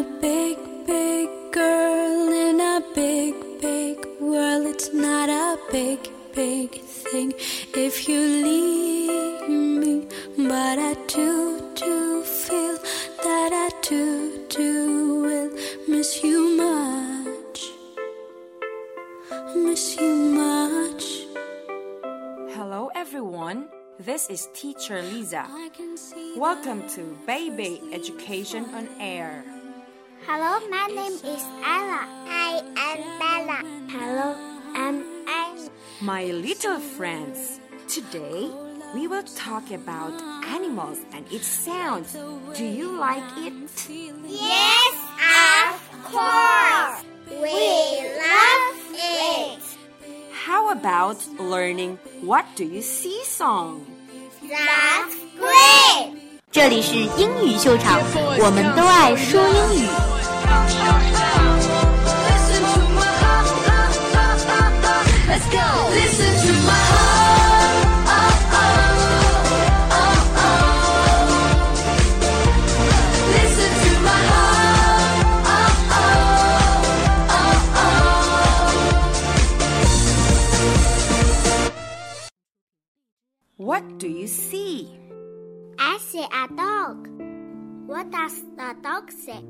a big, big girl in a big, big world. It's not a big, big thing if you leave me, but I do, do feel that I do, do will miss you much, miss you much. Hello, everyone. This is Teacher Liza. I can see Welcome to Baby Education on Air. Hello, my name is Ella. I am Bella. Hello, I'm Anne. My little friends, today we will talk about animals and its sounds. Do you like it? Yes, of course. We love it. How about learning What Do You See song? That's great. 这里是英语秀场，我们都爱说英语。 What do you see? I see a dog. What does the dog say?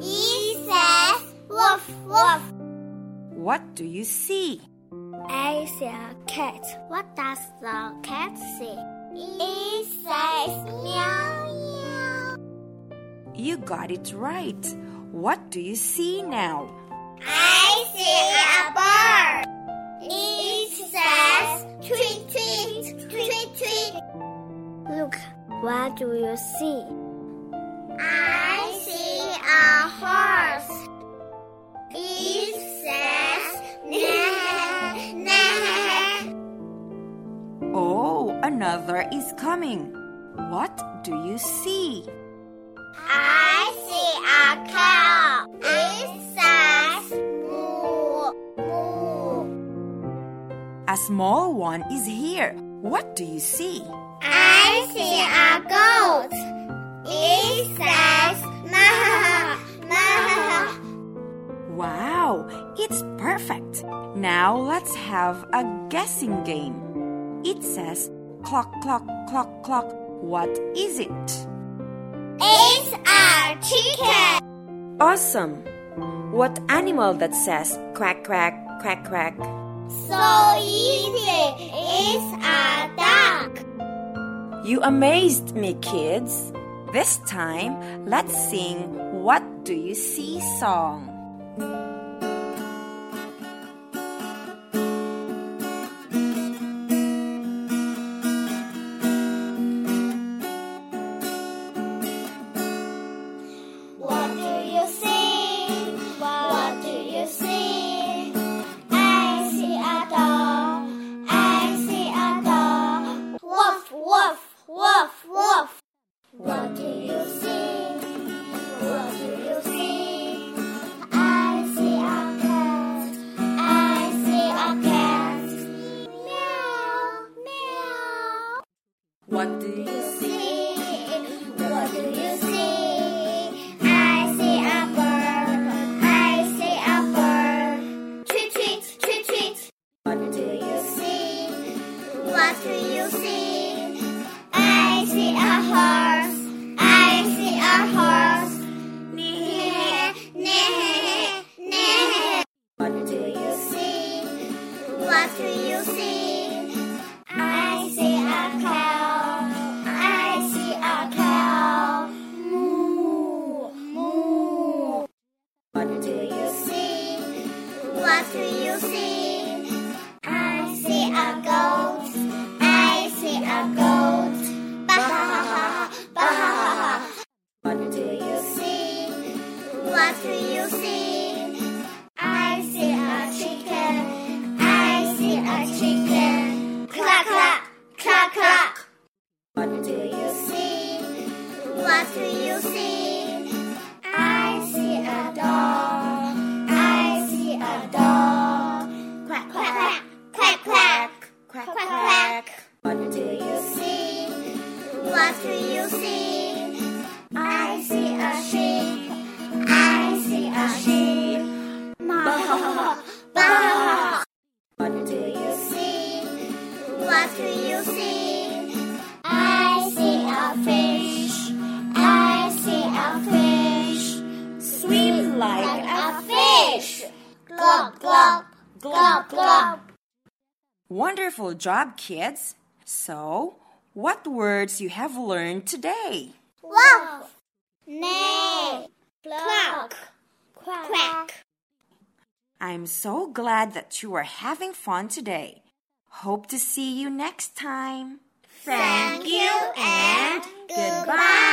He says woof woof. What do you see? I see a cat. What does the cat say? It says meow meow. You got it right. What do you see now? I see a bird. It says tweet tweet tweet tweet. Look, what do you see? Oh, is coming. What do you see? I see a cow. It says moo, moo. A small one is here. What do you see? I see a goat. It says ma, ma. Wow, it's perfect. Now let's have a guessing game. It says clock, clock, clock, clock. What is it? It's a chicken. Awesome. What animal that says quack, quack, quack, quack? So easy. It's a duck. You amazed me, kids. This time, let's sing What Do You See song. What do you See, What do you see? I see a sheep. I see a sheep. Bah, bah. What do you see? What do you see? I see a fish. I see a fish. Swim like a fish. Glop, glop, glop, glop. Wonderful job, kids. So, what words you have learned today. Wolf, nay, clock, quack. I'm so glad that you are having fun today. Hope to see you next time. Thank you and goodbye.